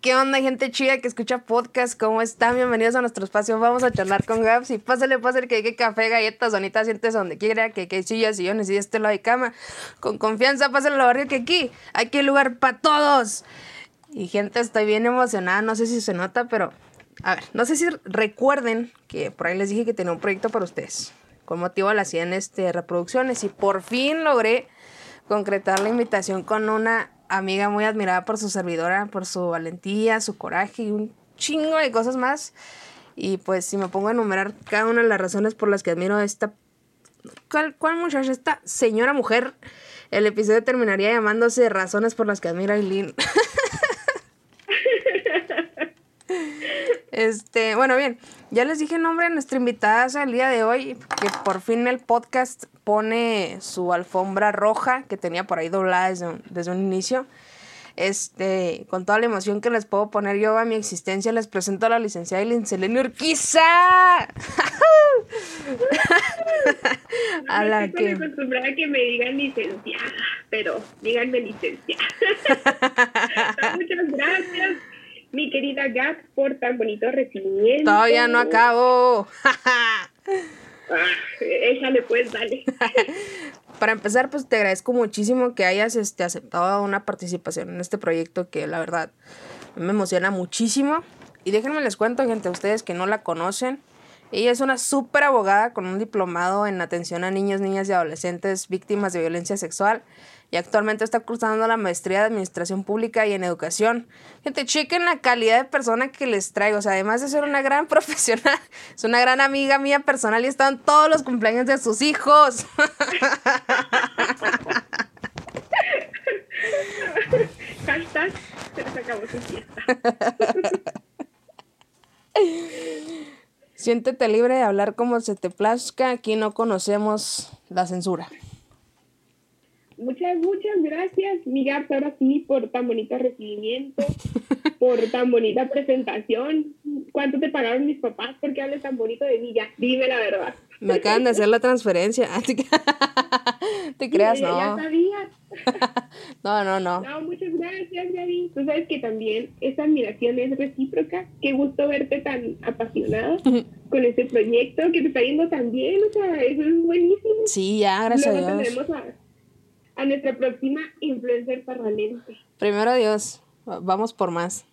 ¿Qué onda, gente chida que escucha podcast? ¿Cómo están? Bienvenidos a nuestro espacio. Vamos a charlar con Gabs y pásale, pásale, que que café, galletas, donitas, sientes donde quiera, que, que sillas, sillones y este lado de cama. Con confianza, pásale la barrio que aquí, aquí hay lugar para todos. Y gente, estoy bien emocionada, no sé si se nota, pero a ver, no sé si recuerden que por ahí les dije que tenía un proyecto para ustedes, con motivo de las 100 este, reproducciones y por fin logré concretar la invitación con una amiga muy admirada por su servidora, por su valentía, su coraje y un chingo de cosas más. Y pues si me pongo a enumerar cada una de las razones por las que admiro a esta... ¿Cuál, cuál muchacha? Esta señora mujer. El episodio terminaría llamándose Razones por las que admiro a Aileen. Este, bueno, bien, ya les dije el nombre de nuestra invitada el día de hoy, que por fin el podcast pone su alfombra roja que tenía por ahí doblada desde un, inicio. Este, con toda la emoción que les puedo poner yo a mi existencia, les presento a la licenciada Selene Urquiza. a la que... acostumbrada a que me digan licenciada, pero díganme licenciada. Muchas gracias mi querida Gap, por tan bonito recibimiento. Todavía no acabo. ah, échale pues, dale. Para empezar, pues te agradezco muchísimo que hayas este, aceptado una participación en este proyecto que la verdad me emociona muchísimo. Y déjenme les cuento, gente, a ustedes que no la conocen. Ella es una súper abogada con un diplomado en atención a niños, niñas y adolescentes víctimas de violencia sexual y actualmente está cursando la maestría de Administración Pública y en Educación. Gente, chequen la calidad de persona que les traigo. O sea, además de ser una gran profesional, es una gran amiga mía personal y está en todos los cumpleaños de sus hijos. Hashtag, se les acabó su fiesta. Siéntete libre de hablar como se te plazca. Aquí no conocemos la censura. Muchas, muchas gracias, Miguel, ahora sí, por tan bonito recibimiento, por tan bonita presentación. ¿Cuánto te pagaron mis papás porque hables tan bonito de mí? Ya, dime la verdad. Me acaban de hacer la transferencia. ¿Te creas? no. Ya sabía. no, no, no. No, muchas gracias, Gaby. Tú sabes que también esa admiración es recíproca. Qué gusto verte tan apasionado con este proyecto, que te está yendo tan bien. O sea, eso es buenísimo. Sí, ya, gracias a Dios. a, nuestra próxima influencer permanente. Primero Dios, vamos por más.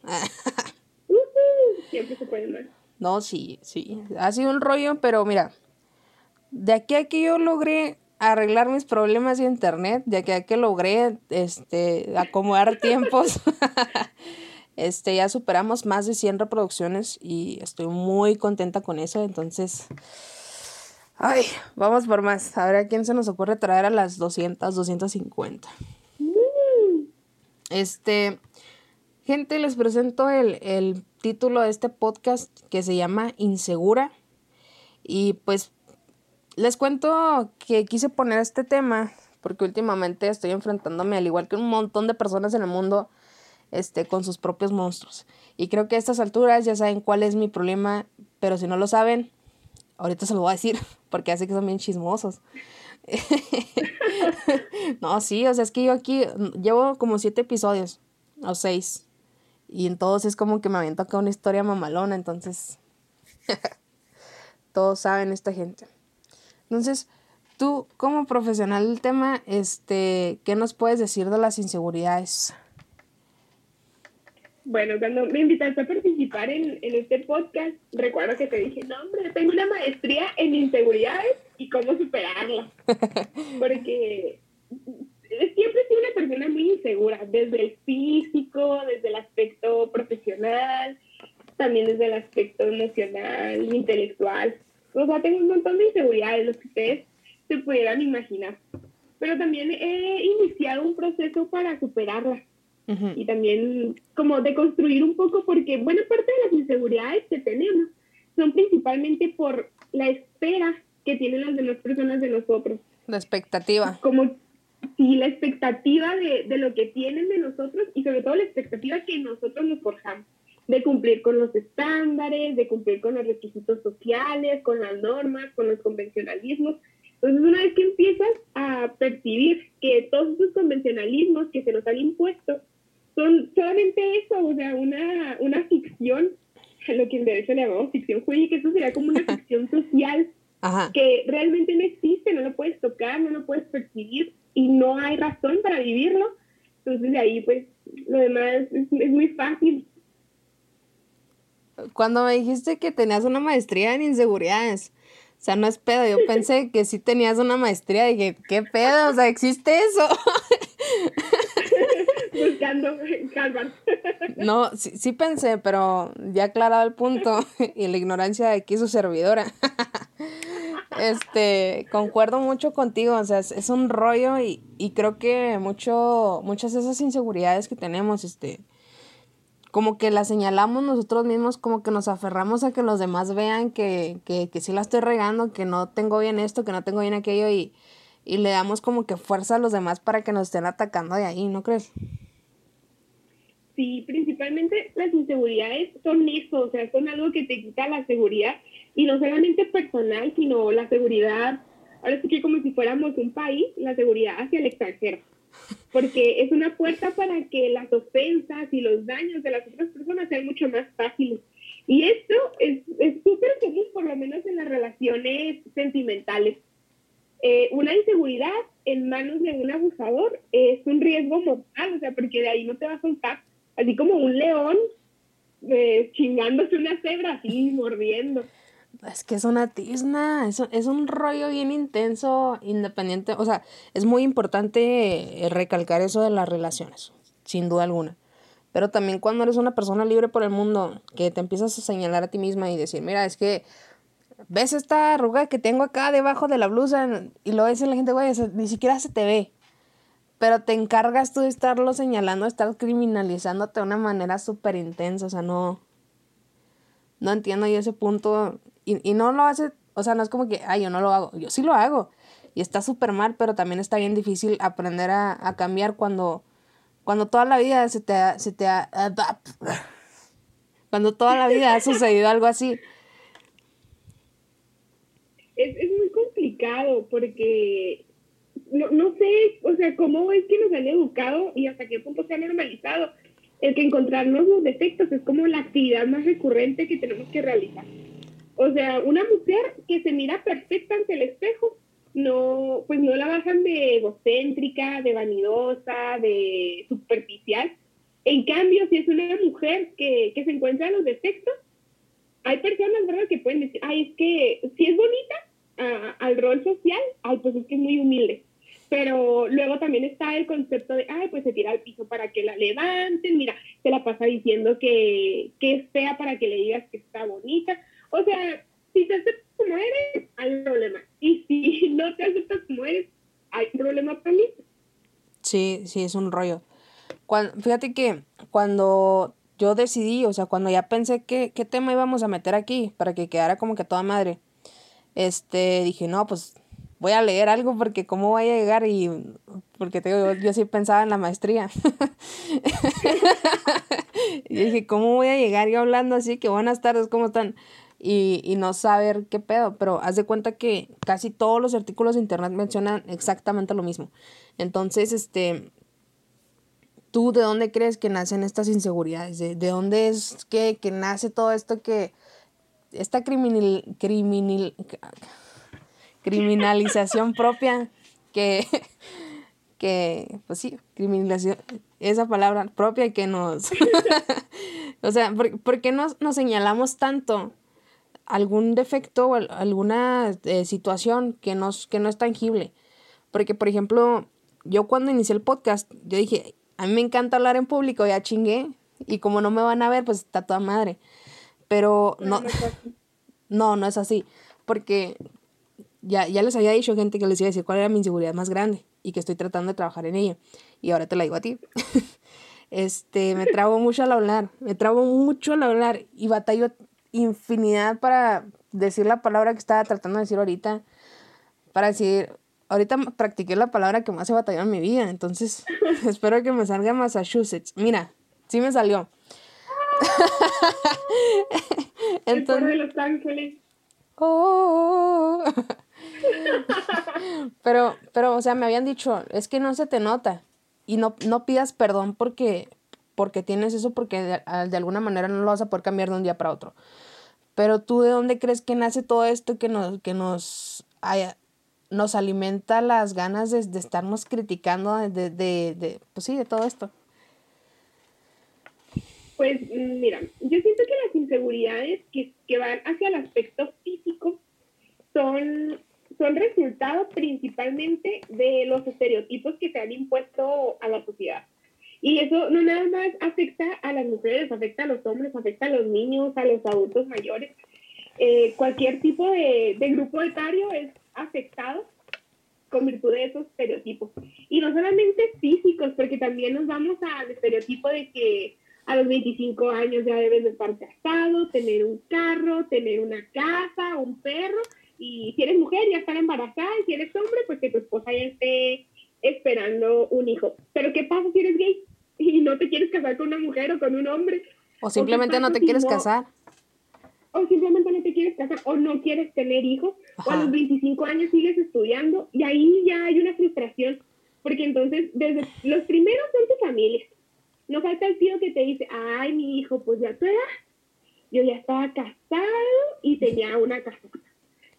siempre se puede más. No, sí, sí. Ha sido un rollo, pero mira, de aquí a que yo logré arreglar mis problemas de internet, de aquí a que logré este, acomodar tiempos, este, ya superamos más de 100 reproducciones y estoy muy contenta con eso, entonces... Ay, vamos por más. A ver a quién se nos ocurre traer a las 200, 250. Este, gente, les presento el, el título de este podcast que se llama Insegura. Y pues les cuento que quise poner este tema porque últimamente estoy enfrentándome, al igual que un montón de personas en el mundo, este, con sus propios monstruos. Y creo que a estas alturas ya saben cuál es mi problema, pero si no lo saben, ahorita se lo voy a decir, porque hace que son bien chismosos. no, sí, o sea, es que yo aquí llevo como siete episodios, o seis, y en todos es como que me habían tocado una historia mamalona, entonces todos saben esta gente. Entonces, tú como profesional del tema, este, ¿qué nos puedes decir de las inseguridades? Bueno, cuando me invitaste a participar en, este podcast, recuerdo que te dije, no, hombre, tengo una maestría en inseguridades y cómo superarlas. Porque siempre he sido una persona muy insegura, desde el físico, desde el aspecto profesional, también desde el aspecto emocional, intelectual. O sea, tengo un montón de inseguridades, los que ustedes se pudieran imaginar. Pero también he iniciado un proceso para superarlas. Y también como de construir un poco, porque buena parte de las inseguridades que tenemos son principalmente por la espera que tienen las demás personas de nosotros. La expectativa. Como sí, la expectativa de, de lo que tienen de nosotros y sobre todo la expectativa que nosotros nos forjamos de cumplir con los estándares, de cumplir con los requisitos sociales, con las normas, con los convencionalismos. Entonces, una vez que empiezas a percibir que todos esos convencionalismos que se nos han impuesto son solamente eso, o sea, una, una ficción, lo que en derecho le llamamos ficción jurídica, eso sería como una ficción social que realmente no existe, no lo puedes tocar, no lo puedes percibir y no hay razón para vivirlo. Entonces de ahí pues lo demás es, es muy fácil. Cuando me dijiste que tenías una maestría en inseguridades, o sea, no es pedo, yo pensé que sí tenías una maestría, dije, ¿qué pedo? O sea, ¿existe eso? Buscando No, sí, sí pensé, pero ya aclarado el punto y la ignorancia de aquí su servidora. Este, concuerdo mucho contigo, o sea, es, un rollo y, y, creo que mucho, muchas de esas inseguridades que tenemos, este, como que las señalamos nosotros mismos, como que nos aferramos a que los demás vean que, que, que sí la estoy regando, que no tengo bien esto, que no tengo bien aquello y, y le damos como que fuerza a los demás para que nos estén atacando de ahí, ¿no crees? Sí, principalmente las inseguridades son eso, o sea, son algo que te quita la seguridad y no solamente personal, sino la seguridad, ahora sí que como si fuéramos un país, la seguridad hacia el extranjero, porque es una puerta para que las ofensas y los daños de las otras personas sean mucho más fáciles. Y esto es súper común, por lo menos en las relaciones sentimentales. Eh, una inseguridad en manos de un abusador es un riesgo mortal, o sea, porque de ahí no te va a soltar así como un león eh, chingándose una cebra, así mordiendo. Es que es una tizna, es, es un rollo bien intenso, independiente, o sea, es muy importante recalcar eso de las relaciones, sin duda alguna. Pero también cuando eres una persona libre por el mundo, que te empiezas a señalar a ti misma y decir, mira, es que ves esta arruga que tengo acá debajo de la blusa y lo ves la gente, güey, ni siquiera se te ve pero te encargas tú de estarlo señalando, estar criminalizándote de una manera súper intensa, o sea, no, no entiendo yo ese punto, y, y, no lo hace, o sea, no es como que, ay, yo no lo hago, yo sí lo hago, y está súper mal, pero también está bien difícil aprender a, a, cambiar cuando, cuando toda la vida se te ha, se te ha, cuando toda la vida ha sucedido algo así. Es, es muy complicado porque no, no sé, o sea, cómo es que nos han educado y hasta qué punto se ha normalizado el que encontrarnos los defectos es como la actividad más recurrente que tenemos que realizar. O sea, una mujer que se mira perfecta ante el espejo, no, pues no la bajan de egocéntrica, de vanidosa, de superficial. En cambio, si es una mujer que, que se encuentra los defectos, hay personas, ¿verdad?, que pueden decir, ay, es que si es bonita al rol social, ay, pues es que es muy humilde. Pero luego también está el concepto de, ay, pues se tira al piso para que la levanten, mira, se la pasa diciendo que, que es fea para que le digas que está bonita. O sea, si te aceptas como eres, hay un problema. Y si no te aceptas como eres, hay un problema mí. Sí, sí, es un rollo. Cuando, fíjate que cuando yo decidí, o sea, cuando ya pensé qué, qué tema íbamos a meter aquí para que quedara como que toda madre, este, dije, no, pues voy a leer algo porque cómo voy a llegar y porque te digo, yo, sí pensaba en la maestría. y dije, ¿cómo voy a llegar yo hablando así? Que buenas tardes, ¿cómo están? Y, y no saber qué pedo, pero haz de cuenta que casi todos los artículos de internet mencionan exactamente lo mismo. Entonces, este, ¿tú de dónde crees que nacen estas inseguridades? ¿De, de dónde es que, que nace todo esto que, esta criminal, criminal, criminalización propia que, que, pues sí, criminalización, esa palabra propia que nos, o sea, ¿por, qué nos, nos, señalamos tanto algún defecto o alguna eh, situación que, nos, que no es tangible? Porque, por ejemplo, yo cuando inicié el podcast, yo dije, a mí me encanta hablar en público, ya chingué, y como no me van a ver, pues está toda madre. Pero no, no, no es así, porque ya, ya les había dicho gente que les iba a decir cuál era mi inseguridad más grande y que estoy tratando de trabajar en ella. Y ahora te la digo a ti. este, me trabo mucho al hablar, me trabo mucho al hablar y batallo infinidad para decir la palabra que estaba tratando de decir ahorita. Para decir, ahorita practiqué la palabra que más he batallado en mi vida, entonces espero que me salga Massachusetts. Mira, sí me salió. entonces, de Los Ángeles. Oh. pero, pero, o sea, me habían dicho, es que no se te nota. Y no, no pidas perdón porque, porque tienes eso, porque de, alguna manera no lo vas a poder cambiar de un día para otro. Pero tú, ¿de dónde crees que nace todo esto que nos, que nos, nos alimenta las ganas de, de estarnos criticando, de, de, de, pues sí, de todo esto? Pues mira, yo siento que las inseguridades que, que van hacia el aspecto físico son, son resultado principalmente de los estereotipos que se han impuesto a la sociedad. Y eso no nada más afecta a las mujeres, afecta a los hombres, afecta a los niños, a los adultos mayores. Eh, cualquier tipo de, de grupo etario es afectado con virtud de esos estereotipos. Y no solamente físicos, porque también nos vamos al estereotipo de que a los 25 años ya debes de estar casado, tener un carro, tener una casa, un perro, y si eres mujer ya estar embarazada, y si eres hombre, pues que tu esposa ya esté esperando un hijo. Pero ¿qué pasa si eres gay y no te quieres casar con una mujer o con un hombre? O simplemente no te quieres casar. O simplemente no te quieres casar o no quieres tener hijos, o a los 25 años sigues estudiando y ahí ya hay una frustración, porque entonces desde los primeros son tu familia, no falta el tío que te dice, ay, mi hijo, pues ya tú yo ya estaba casado y tenía una casa.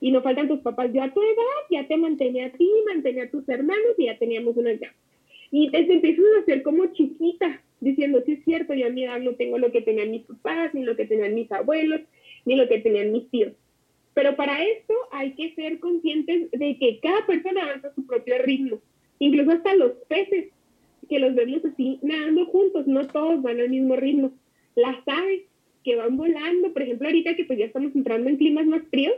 Y no faltan tus papás, yo a tu edad ya te mantenía a ti, mantenía a tus hermanos y ya teníamos una casa. Y te empiezas a hacer como chiquita, diciendo, sí es cierto, yo a mi edad no tengo lo que tenían mis papás, ni lo que tenían mis abuelos, ni lo que tenían mis tíos. Pero para esto hay que ser conscientes de que cada persona avanza a su propio ritmo. Incluso hasta los peces que los vemos así nadando juntos, no todos van al mismo ritmo. Las aves que van volando, por ejemplo, ahorita que pues ya estamos entrando en climas más fríos,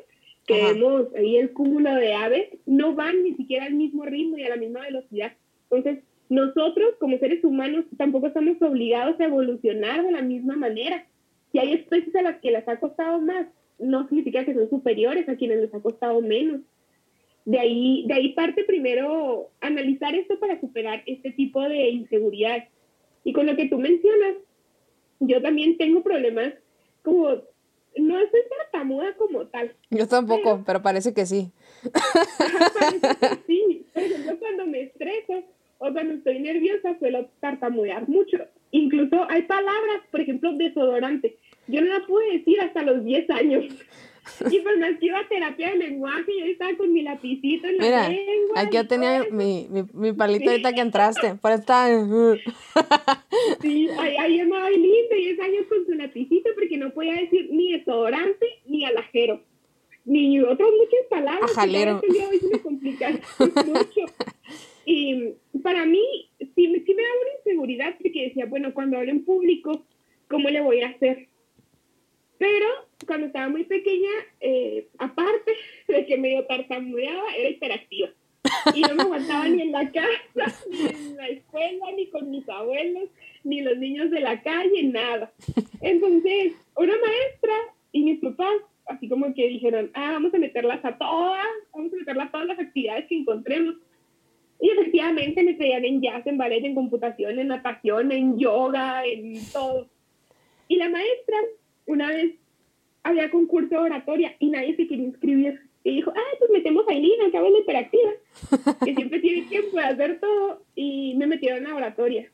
que vemos ahí el cúmulo de aves, no van ni siquiera al mismo ritmo y a la misma velocidad. Entonces, nosotros como seres humanos tampoco estamos obligados a evolucionar de la misma manera. Si hay especies a las que les ha costado más, no significa que son superiores a quienes les ha costado menos de ahí, de ahí parte primero analizar esto para superar este tipo de inseguridad. Y con lo que tú mencionas, yo también tengo problemas como, no soy tartamuda como tal. Yo tampoco, pero, parece que sí. sí, por ejemplo, cuando me estreso o cuando estoy nerviosa suelo tartamudear mucho. Incluso hay palabras, por ejemplo, desodorante. Yo no la pude decir hasta los 10 años. Y pues me iba a terapia de lenguaje y yo estaba con mi lapicito en la lengua. Aquí yo tenía mi, mi, mi, palito ahorita que entraste, por estar. sí, ahí, ahí muy lindo, 10 años con su lapicito porque no podía decir ni desodorante ni alajero. Ni otras muchas palabras. Ajalero. Que me complican mucho. Y para mí sí, sí me daba una inseguridad porque decía, bueno, cuando hablo en público, ¿cómo le voy a hacer? Pero cuando estaba muy pequeña, eh, aparte de que medio tartamudeaba, era hiperactiva. Y no me aguantaba ni en la casa, ni en la escuela, ni con mis abuelos, ni los niños de la calle, nada. Entonces, una maestra y mis papás, así como que dijeron, ah, vamos a meterlas a todas, vamos a meterlas a todas las actividades que encontremos. Y efectivamente me traían en jazz, en ballet, en computación, en natación, en yoga, en todo. Y la maestra una vez había concurso de oratoria y nadie se quería inscribir. Y dijo, ah, pues metemos a Elina, que la hiperactiva, que siempre tiene tiempo de hacer todo. Y me metieron a oratoria.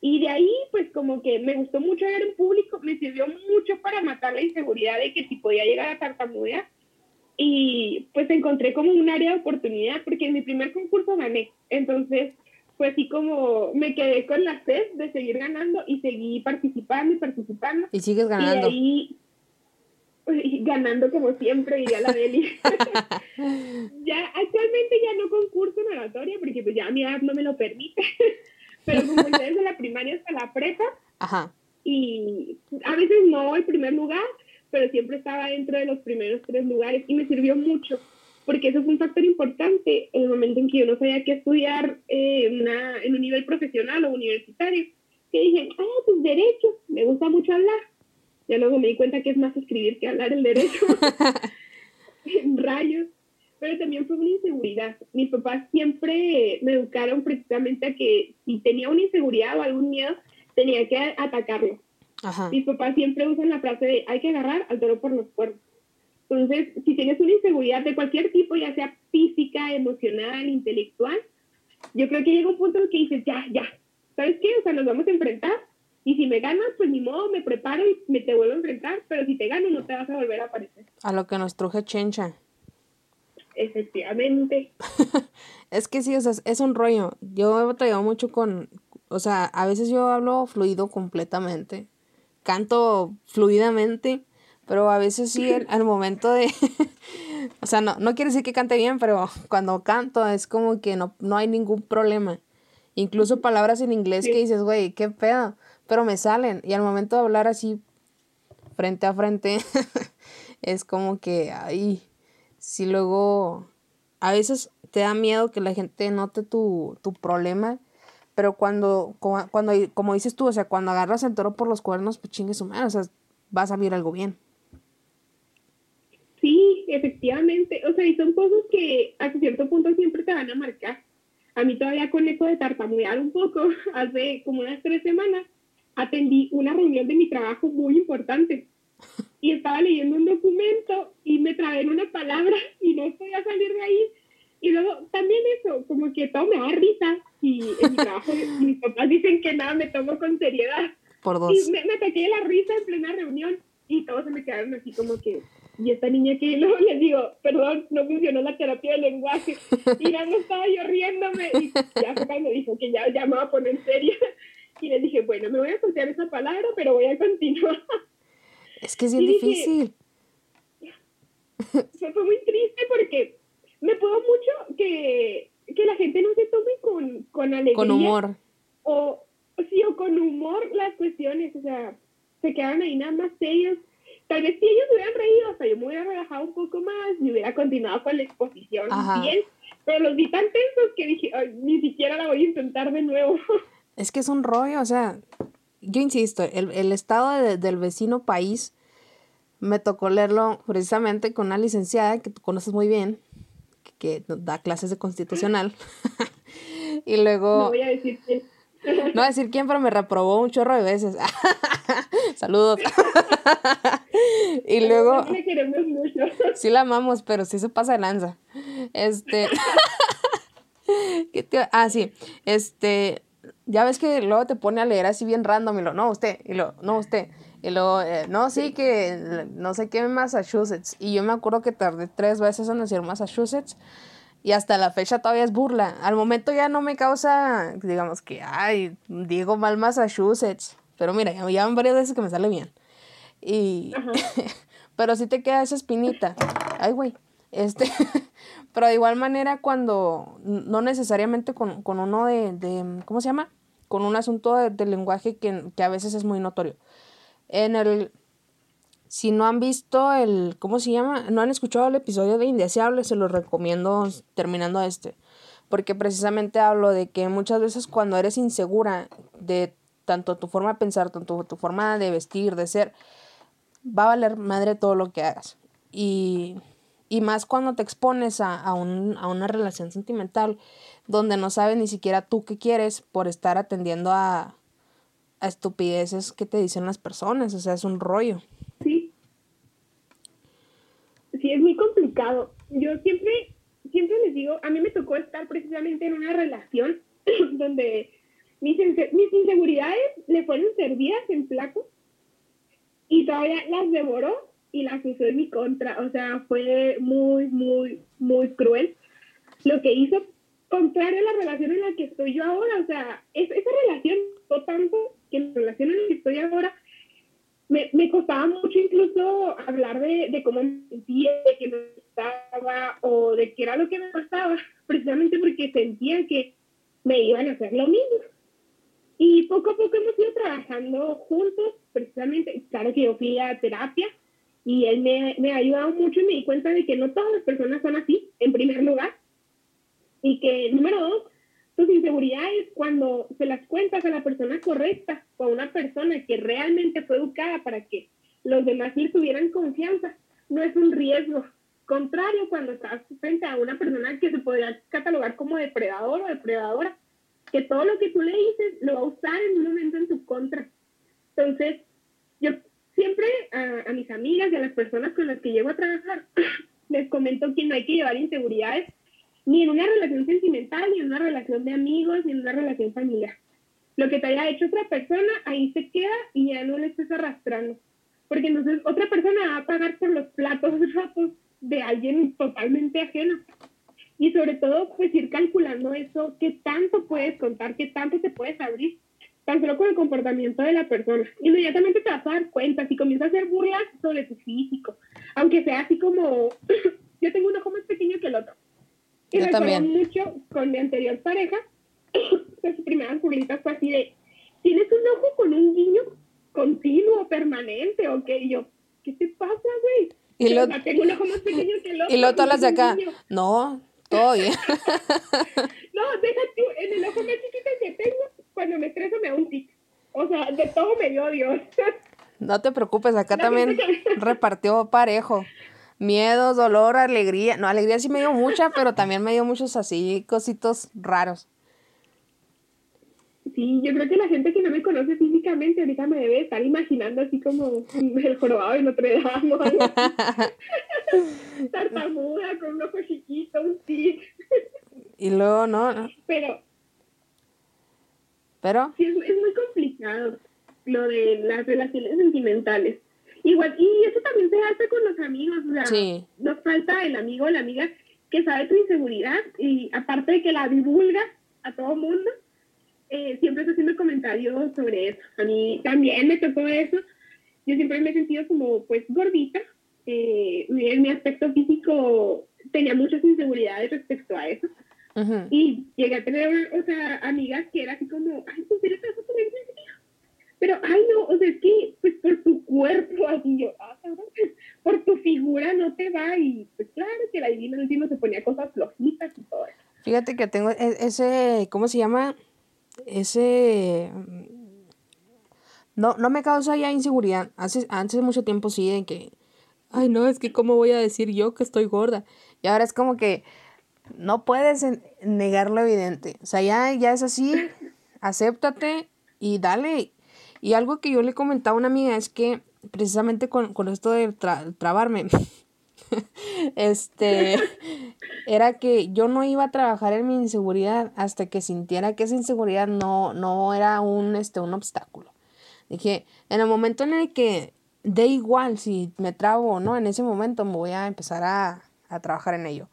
Y de ahí, pues como que me gustó mucho ver en público, me sirvió mucho para matar la inseguridad de que si podía llegar a tartamudear. Y pues encontré como un área de oportunidad, porque en mi primer concurso gané. Entonces, pues así como me quedé con la sed de seguir ganando y seguí participando y participando. Y sigues ganando. Y ahí, ganando como siempre, diría la Deli. ya, actualmente ya no concurso en oratoria porque pues ya mi edad no me lo permite. Pero como desde la primaria hasta la prepa. Ajá. Y a veces no el primer lugar, pero siempre estaba dentro de los primeros tres lugares y me sirvió mucho porque eso fue un factor importante en el momento en que yo no sabía qué estudiar eh, una, en un nivel profesional o universitario. Que dije, ah, pues derecho, me gusta mucho hablar. Ya luego me di cuenta que es más escribir que hablar el derecho. Rayos. Pero también fue una inseguridad. Mis papás siempre me educaron precisamente a que si tenía una inseguridad o algún miedo, tenía que atacarlo. Mis papás siempre usan la frase de hay que agarrar al toro por los cuernos. Entonces, si tienes una inseguridad de cualquier tipo, ya sea física, emocional, intelectual, yo creo que llega un punto en que dices, ya, ya, ¿sabes qué? O sea, nos vamos a enfrentar Y si me ganas, pues ni modo, me preparo y me te vuelvo a enfrentar, pero si te gano no te vas a volver a aparecer. A lo que nos truje Chencha. Efectivamente. es que sí, o sea, es un rollo. Yo he batallado mucho con, o sea, a veces yo hablo fluido completamente, canto fluidamente, pero a veces sí, al, momento de, o sea, no, no quiere decir que cante bien, pero cuando canto es como que no, no hay ningún problema. Incluso palabras en inglés que dices, güey, qué pedo, pero me salen. Y al momento de hablar así, frente a frente, es como que, ay, si luego, a veces te da miedo que la gente note tu, tu problema, pero cuando, cuando, como dices tú, o sea, cuando agarras el toro por los cuernos, pues chingue su madre, o sea, va a salir algo bien. Sí, efectivamente, o sea, y son cosas que a cierto punto siempre te van a marcar a mí todavía con eso de tartamudear un poco, hace como unas tres semanas atendí una reunión de mi trabajo muy importante y estaba leyendo un documento y me traen una palabra y no podía salir de ahí. Y luego también eso, como que todo me da risa y en mi trabajo mis papás dicen que nada me tomo con seriedad. Por dos. Y me, me ataqué la risa en plena reunión y todos se me quedaron así como que, y esta niña que luego les digo, perdón, no funcionó la terapia del lenguaje. Y ya no estaba yo riéndome. Y ya fue cuando dijo que ya, ya me a poner seria. Y le dije, bueno, me voy a soltar esa palabra, pero voy a continuar. Es que es bien difícil. fue muy triste porque me puedo mucho que, que la gente no se tome con, con alegría. Con humor. O, sí, o con humor las cuestiones. O sea, se quedan ahí nada más serios Tal vez si ellos hubieran reído, o sea, yo me hubiera relajado un poco más y hubiera continuado con la exposición bien, pero los vi tan tensos que dije, ni siquiera la voy a intentar de nuevo. Es que es un rollo, o sea, yo insisto, el, el estado del vecino país me tocó leerlo precisamente con una licenciada que tú conoces muy bien, que, da clases de constitucional. y luego... No voy a decir quién. No voy a decir quién, pero me reprobó un chorro de veces. Saludos. y luego. Sí la amamos, pero sí se pasa de lanza. Este. Ah, sí. Este. Ya ves que luego te pone a leer así bien random y lo, no, usted, y lo, no, usted. Y luego, eh, no, sí, que no sé qué, Massachusetts. Y yo me acuerdo que tardé tres veces en decir Massachusetts. Y hasta la fecha todavía es burla. Al momento ya no me causa, digamos que, ay, digo mal Massachusetts. Pero mira, ya, van varias veces que me sale bien. Y. pero sí te queda esa espinita. Ay, güey. Este. pero de igual manera, cuando. No necesariamente con, uno de, ¿Cómo se llama? Con un asunto de, lenguaje que, que, a veces es muy notorio. En el. Si no han visto el. ¿Cómo se llama? No han escuchado el episodio de Indeseable, se los recomiendo terminando este. Porque precisamente hablo de que muchas veces cuando eres insegura de tanto tu forma de pensar, tanto tu forma de vestir, de ser, va a valer madre todo lo que hagas. Y, más cuando te expones a, una relación sentimental donde no sabes ni siquiera tú qué quieres por estar atendiendo a, a estupideces que te dicen las personas. O sea, es un rollo. Sí. Sí, es muy complicado. Yo siempre, siempre les digo, a mí me tocó estar precisamente en una relación donde mis, mis inseguridades le fueron servidas en plato y todavía las devoró y las usó en mi contra. O sea, fue muy, muy, muy cruel. Lo que hizo contrario a la relación en la que estoy yo ahora. O sea, esa relación fue tanto que la relación en la que estoy ahora me, me costaba mucho incluso hablar de, de cómo me sentía, de que me gustaba o de qué era lo que me pasaba, precisamente porque sentía que me iban a hacer lo mismo. Y poco a poco hemos ido trabajando juntos, precisamente, claro que yo fui a terapia y él me, me ha ayudado mucho y me di cuenta de que no todas las personas son así, en primer lugar, y que, número dos, tus inseguridades cuando se las cuentas a la persona correcta o a una persona que realmente fue educada para que los demás le tuvieran confianza, no es un riesgo. Contrario, cuando estás frente a una persona que se podría catalogar como depredador o depredadora, que todo lo que tú le dices lo va a usar en un momento en tu contra. Entonces, yo siempre a, mis amigas y a las personas con las que llego a trabajar, les comento que no hay que llevar inseguridades ni en una relación sentimental, ni en una relación de amigos, ni en una relación familiar. lo que te haya hecho otra persona, ahí se queda y ya no le estés arrastrando. Porque entonces otra persona va a pagar por los platos rotos de alguien totalmente ajeno. Y sobre todo, pues ir calculando eso, qué tanto puedes contar, qué tanto te puedes abrir, tan solo con el comportamiento de la persona. Inmediatamente te vas a dar cuenta, si comienzas a hacer burlas sobre tu físico, aunque sea así como, yo tengo un ojo más pequeño que el otro. Y Yo recuerdo también. mucho con mi anterior pareja, que sus primeras burlitas fue así de, tienes un ojo con un guiño continuo, permanente, ok, y yo, ¿qué te pasa, güey? Y O lo- tengo un ojo más pequeño que el otro. Y luego tú hablas de acá. No, todo bien. No, deja tú, en el ojo más chiquito que tengo, cuando me estreso me da un tic. O sea, de todo me dio Dios. No te preocupes, acá también que- repartió parejo. Miedos, dolor, alegría. No, alegría sí me dio mucha, pero también me dio muchos así cositos raros. Sí, yo creo que la gente que no me conoce físicamente ahorita me debe estar imaginando así como el jorobado de Notre Dame o algo así. Tartamuda, con un ojo chiquito, un tic. Y luego, no, no. Pero Pero, sí, es, es muy complicado lo de las relaciones sentimentales. Igual, y eso también se hace con los amigos, o sea, Sí. nos falta el amigo o la amiga que sabe tu inseguridad y aparte de que la divulga a todo mundo, eh, siempre está haciendo comentarios sobre eso. A mí también me tocó eso. Yo siempre me he sentido como, pues, gordita. Eh, en mi aspecto físico tenía muchas inseguridades respecto a eso. Y llegué a tener, o sea, amigas que era así como, ay, ¿en serio te Pero, ay, no, o sea, es que, pues, por tu cuerpo, así yo, ah, por tu figura no te va. Y, pues, claro que la divina último se ponía cosas flojitas y todo eso. Fíjate que tengo e- ese, ¿cómo se llama? Ese... mm, No, no me causa ya inseguridad. Hace, hace mucho tiempo sí de que, ay no, es que cómo voy a decir yo que estoy gorda. Y ahora es como que no puedes negar lo evidente. O sea, ya, ya es así, acéptate y dale. Y algo que yo le comentaba a una amiga es que precisamente con, con esto de tra- trabarme, este, era que yo no iba a trabajar en mi inseguridad hasta que sintiera que esa inseguridad no, no era un, este, un obstáculo. Dije, en el momento en el que dé igual si me trabo o no, en ese momento me voy a empezar a, a trabajar en ello.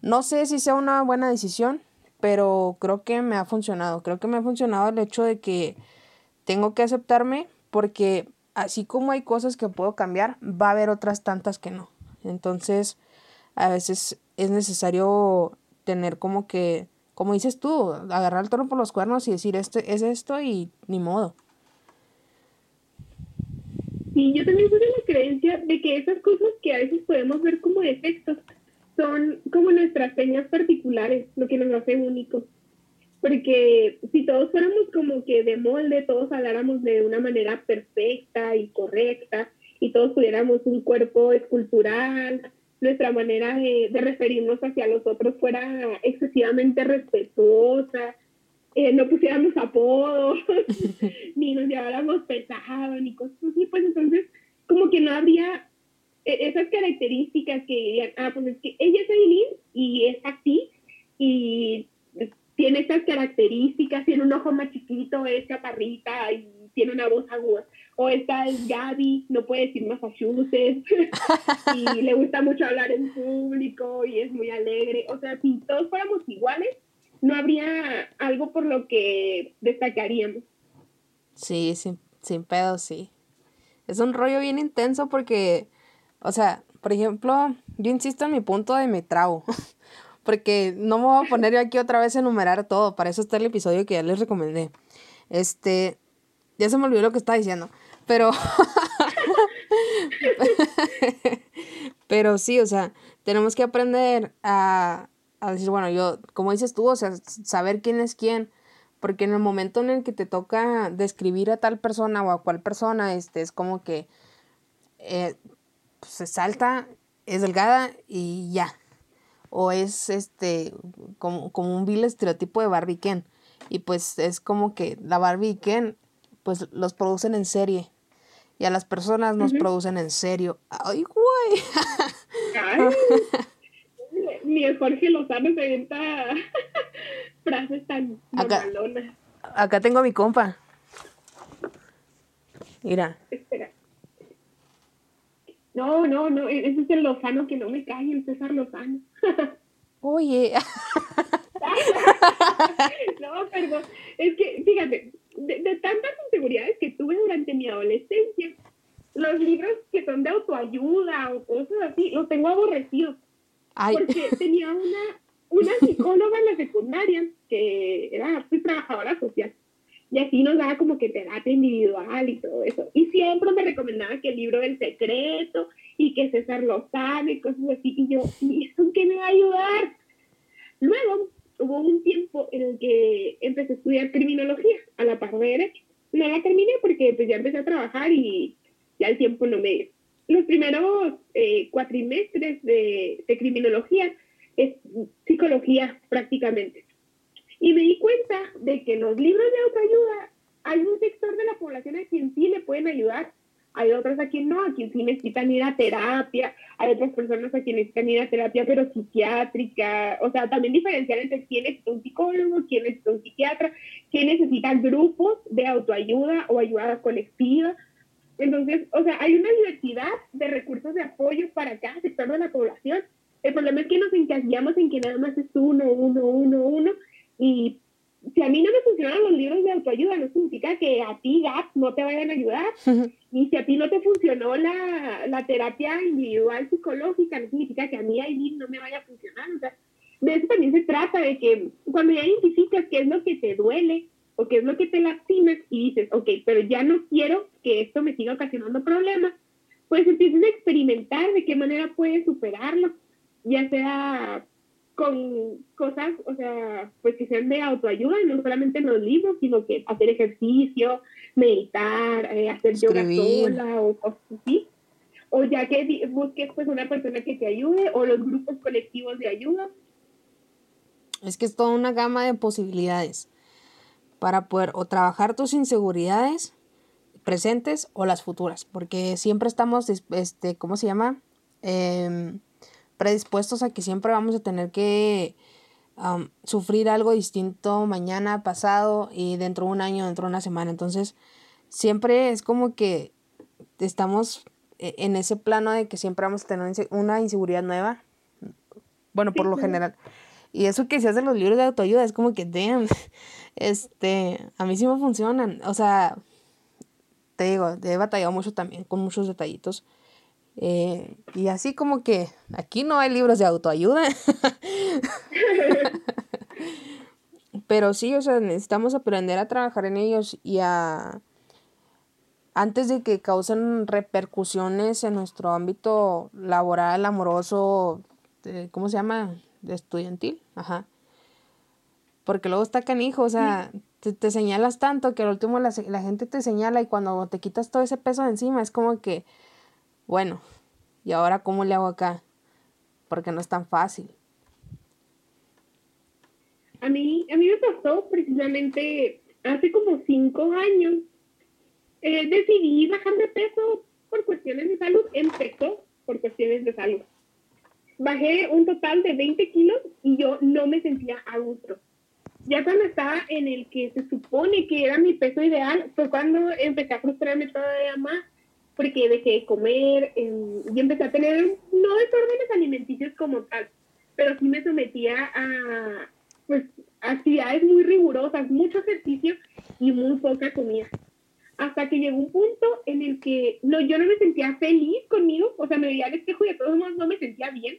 No sé si sea una buena decisión, pero creo que me ha funcionado. Creo que me ha funcionado el hecho de que tengo que aceptarme porque así como hay cosas que puedo cambiar, va a haber otras tantas que no. Entonces, a veces es necesario tener como que, como dices tú, agarrar el toro por los cuernos y decir, este es esto y ni modo. Sí, yo también soy de la creencia de que esas cosas que a veces podemos ver como defectos son como nuestras señas particulares, lo que nos hace únicos. Porque si todos fuéramos como que de molde, todos habláramos de una manera perfecta y correcta, y todos tuviéramos un cuerpo escultural, nuestra manera de, referirnos hacia los otros fuera excesivamente respetuosa, eh, no pusiéramos apodos, ni nos lleváramos pesado, ni cosas así, pues entonces como que no habría eh, esas características que dirían, ah, pues es que ella es Aileen y es así, y tiene estas características, tiene un ojo más chiquito, es chaparrita y tiene una voz aguda. O esta es Gaby, no puede decir Massachusetts, y le gusta mucho hablar en público y es muy alegre. O sea, si todos fuéramos iguales, no habría algo por lo que destacaríamos. Sí, sin, sin pedo, sí. Es un rollo bien intenso porque, o sea, por ejemplo, yo insisto en mi punto de me trago. Porque no me voy a poner yo aquí otra vez a enumerar todo. Para eso está el episodio que ya les recomendé. Este, ya se me olvidó lo que estaba diciendo. Pero, pero sí, o sea, tenemos que aprender a, a decir, bueno, yo, como dices tú, o sea, saber quién es quién. Porque en el momento en el que te toca describir a tal persona o a cual persona, este, es como que eh, pues, se salta, es delgada y ya. O es este como, como un vil estereotipo de Barbie Ken. Y pues es como que la Barbie y Ken, pues los producen en serie. Y a las personas nos producen en serio. ¡Ay, güey! Ay, ni el Jorge Lozano se inventa frases tan Acá-. Acá tengo a mi compa. Mira. Espera. No, no, no, e-, ese es el Lozano que no me cae, el César Lozano. Oye. no, perdón. Es que, fíjate, de, tantas inseguridades que tuve durante mi adolescencia, los libros que son de autoayuda o cosas así, los tengo aborrecidos. Porque tenía una, una psicóloga en la secundaria que era pues, trabajadora social. Y así nos daba como que terapia individual y todo eso. Y siempre me recomendaba que el libro del secreto y que César lo sabe y cosas así. Y yo, ¿y eso qué me va a ayudar? Luego hubo un tiempo en el que empecé a estudiar criminología a la par de derecho. No la terminé porque pues ya empecé a trabajar y ya el tiempo no me dio. Los primeros eh, cuatrimestres de, de criminología es psicología prácticamente. Y me di cuenta de que los libros de autoayuda hay un sector de la población a quien sí le pueden ayudar, hay otros a quien no, a quien sí necesitan ir a terapia, hay otras personas a quien necesitan ir a terapia pero psiquiátrica, o sea, también diferenciar entre quién necesita un psicólogo, quién necesita un psiquiatra, quién necesita grupos de autoayuda o ayuda colectiva. Entonces, o sea, hay una diversidad de recursos de apoyo para cada sector de la población el problema es que nos encasillamos en que nada más es uno, uno, uno, uno. Y si a mí no me funcionan los libros de autoayuda, no significa que a ti, Gap, no te vayan a ayudar. Y si a ti no te funcionó la, la terapia individual psicológica, no significa que a mí, Aileen, no me vaya a funcionar. O sea, de eso también se trata, de que cuando ya identificas qué es lo que te duele o qué es lo que te lastima y dices, ok, pero ya no quiero que esto me siga ocasionando problemas, pues empiezas a experimentar de qué manera puedes superarlo ya sea con cosas, o sea, pues que sean de autoayuda, y no solamente en los libros, sino que hacer ejercicio, meditar, eh, hacer yoga sola o cosas así. O ya que busques pues una persona que te ayude o los grupos colectivos de ayuda. Es que es toda una gama de posibilidades para poder o trabajar tus inseguridades presentes o las futuras, porque siempre estamos, este, ¿cómo se llama? Eh, predispuestos a que siempre vamos a tener que sufrir algo distinto mañana, pasado y dentro de un año, dentro de una semana. Entonces, siempre es como que estamos e, en ese plano de que siempre vamos a tener una inseguridad nueva. Bueno, por lo general. Y eso que se hace en los libros de autoayuda es como que, damn, este, a mí sí me funcionan. O sea, te digo, he batallado mucho también con muchos detallitos. Eh, y así como que aquí no hay libros de autoayuda. Pero sí, o sea, necesitamos aprender a trabajar en ellos y a... Antes de que causen repercusiones en nuestro ámbito laboral, amoroso, ¿cómo se llama? De estudiantil, ajá. Porque luego está canijo, o sea, te, señalas tanto que al último la, la gente te señala y cuando te quitas todo ese peso de encima es como que bueno, ¿y ahora cómo le hago acá? Porque no es tan fácil. A mí, a mí me pasó precisamente hace como cinco años. Eh, decidí bajar de peso por cuestiones de salud. Empezó por cuestiones de salud. Bajé un total de 20 kilos y yo no me sentía a gusto. Ya cuando estaba en el que se supone que era mi peso ideal, fue cuando empecé a frustrarme todavía más porque dejé de comer em, y empecé a tener, no desórdenes alimenticios como tal, pero sí me sometía a pues, actividades muy rigurosas, mucho ejercicio y muy poca comida. Hasta que llegó un punto en el que no, yo no me sentía feliz conmigo, o sea, me veía al espejo y de todos modos no me sentía bien.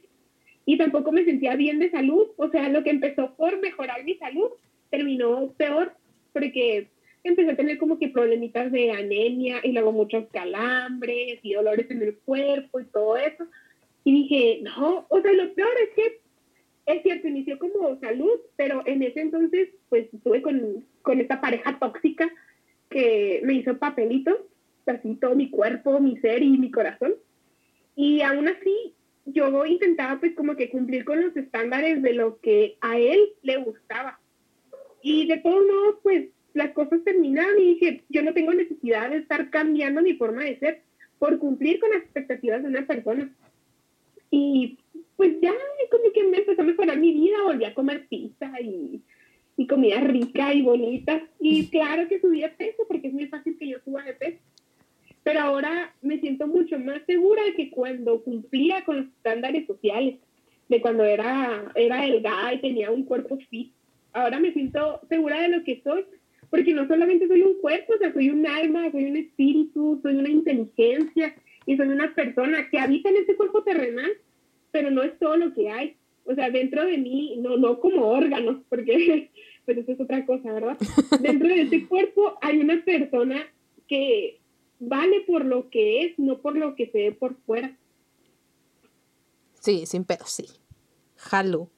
Y tampoco me sentía bien de salud, o sea, lo que empezó por mejorar mi salud terminó peor, porque empecé a tener como que problemitas de anemia y luego muchos calambres y dolores en el cuerpo y todo eso. Y dije, no, o sea, lo peor es que es cierto, inició como salud, pero en ese entonces pues estuve con, con esta pareja tóxica que me hizo papelitos, así todo mi cuerpo, mi ser y mi corazón. Y aún así yo intentaba pues como que cumplir con los estándares de lo que a él le gustaba. Y de todos modos pues cosas terminaron y dije, yo no tengo necesidad de estar cambiando mi forma de ser por cumplir con las expectativas de una persona. Y pues ya como que me empezó a mejorar mi vida, volví a comer pizza y, y comida rica y bonita. Y claro que subía peso porque es muy fácil que yo suba de peso. Pero ahora me siento mucho más segura que cuando cumplía con los estándares sociales, de cuando era, era delgada y tenía un cuerpo fit. Ahora me siento segura de lo que soy, porque no solamente soy un cuerpo, o sea, soy un alma, soy un espíritu, soy una inteligencia y soy una persona que habita en este cuerpo terrenal, pero no es todo lo que hay. O sea, dentro de mí, no, no como órganos, porque pues eso es otra cosa, ¿verdad? Dentro de este cuerpo hay una persona que vale por lo que es, no por lo que se ve por fuera. Sí, sin pero sí. Jalo.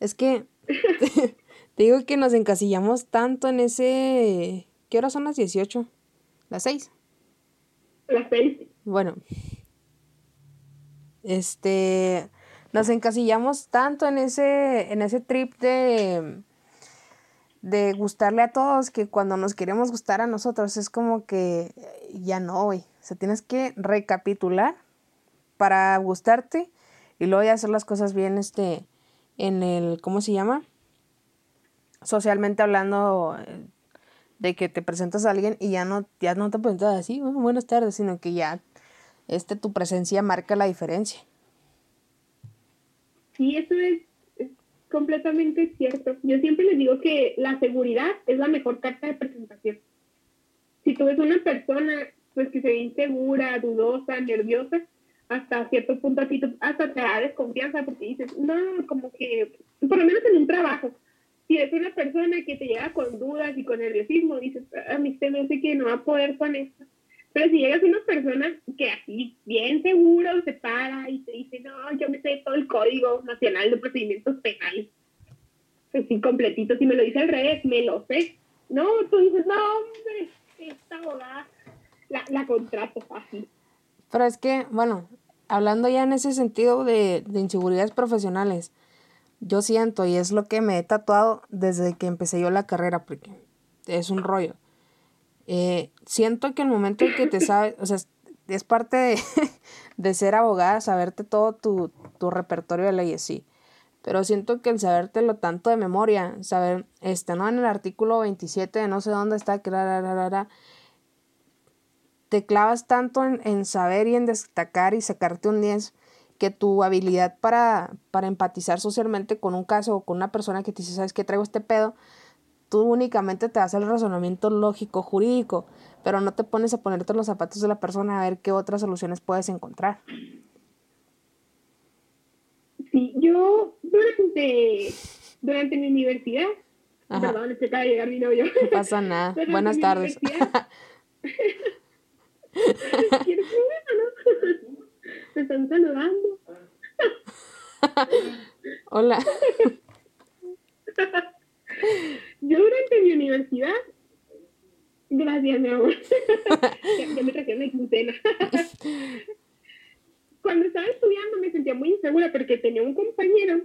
Es que te digo que nos encasillamos tanto en ese... ¿Qué horas son las 18? ¿Las 6? Las 6. Bueno. Este... Nos encasillamos tanto en ese, en ese trip de de gustarle a todos que cuando nos queremos gustar a nosotros es como que ya no, güey. O sea, tienes que recapitular para gustarte y luego ya hacer las cosas bien, este, en el, ¿cómo se llama? Socialmente hablando eh, de que te presentas a alguien y ya no, ya no te presentas así, buenas tardes, sino que ya, este, tu presencia marca la diferencia. Sí, eso es completamente cierto. Yo siempre les digo que la seguridad es la mejor carta de presentación. Si tú ves una persona pues que se ve insegura, dudosa, nerviosa, hasta cierto punto a ti hasta te da desconfianza porque dices, no, como que, por lo menos en un trabajo, si es una persona que te llega con dudas y con nerviosismo, dices, a mí se me sé que no va a poder con esto. Pero si llegas a una persona que así, bien seguro, se para y te dice, no, yo me sé todo el Código Nacional de Procedimientos Penales. Así completito, si me lo dice al revés, me lo sé. No, tú dices, no, hombre, esta abogada la, la contrato fácil. Pero es que, bueno, hablando ya en ese sentido de, de inseguridades profesionales, yo siento, y es lo que me he tatuado desde que empecé yo la carrera, porque es un rollo eh, siento que el momento en que te sabes, o sea, es parte de, ser abogada, saberte todo tu, repertorio de leyes, sí. Pero siento que el sabértelo tanto de memoria, saber, este, ¿no? En el artículo 27 de no sé dónde está, que te clavas tanto en, en, saber y en destacar y sacarte un 10 que tu habilidad para, para empatizar socialmente con un caso o con una persona que te dice, ¿sabes qué traigo este pedo? tú únicamente te haces el razonamiento lógico, jurídico, pero no te pones a ponerte los zapatos de la persona a ver qué otras soluciones puedes encontrar. Sí, yo durante, durante mi universidad, perdón, es que acaba de llegar mi novio. No pasa nada. Buenas tardes. Me están saludando. Hola. Yo durante mi universidad, gracias mi amor, ya, me trajeron mi quincena. Cuando estaba estudiando me sentía muy insegura porque tenía un compañero,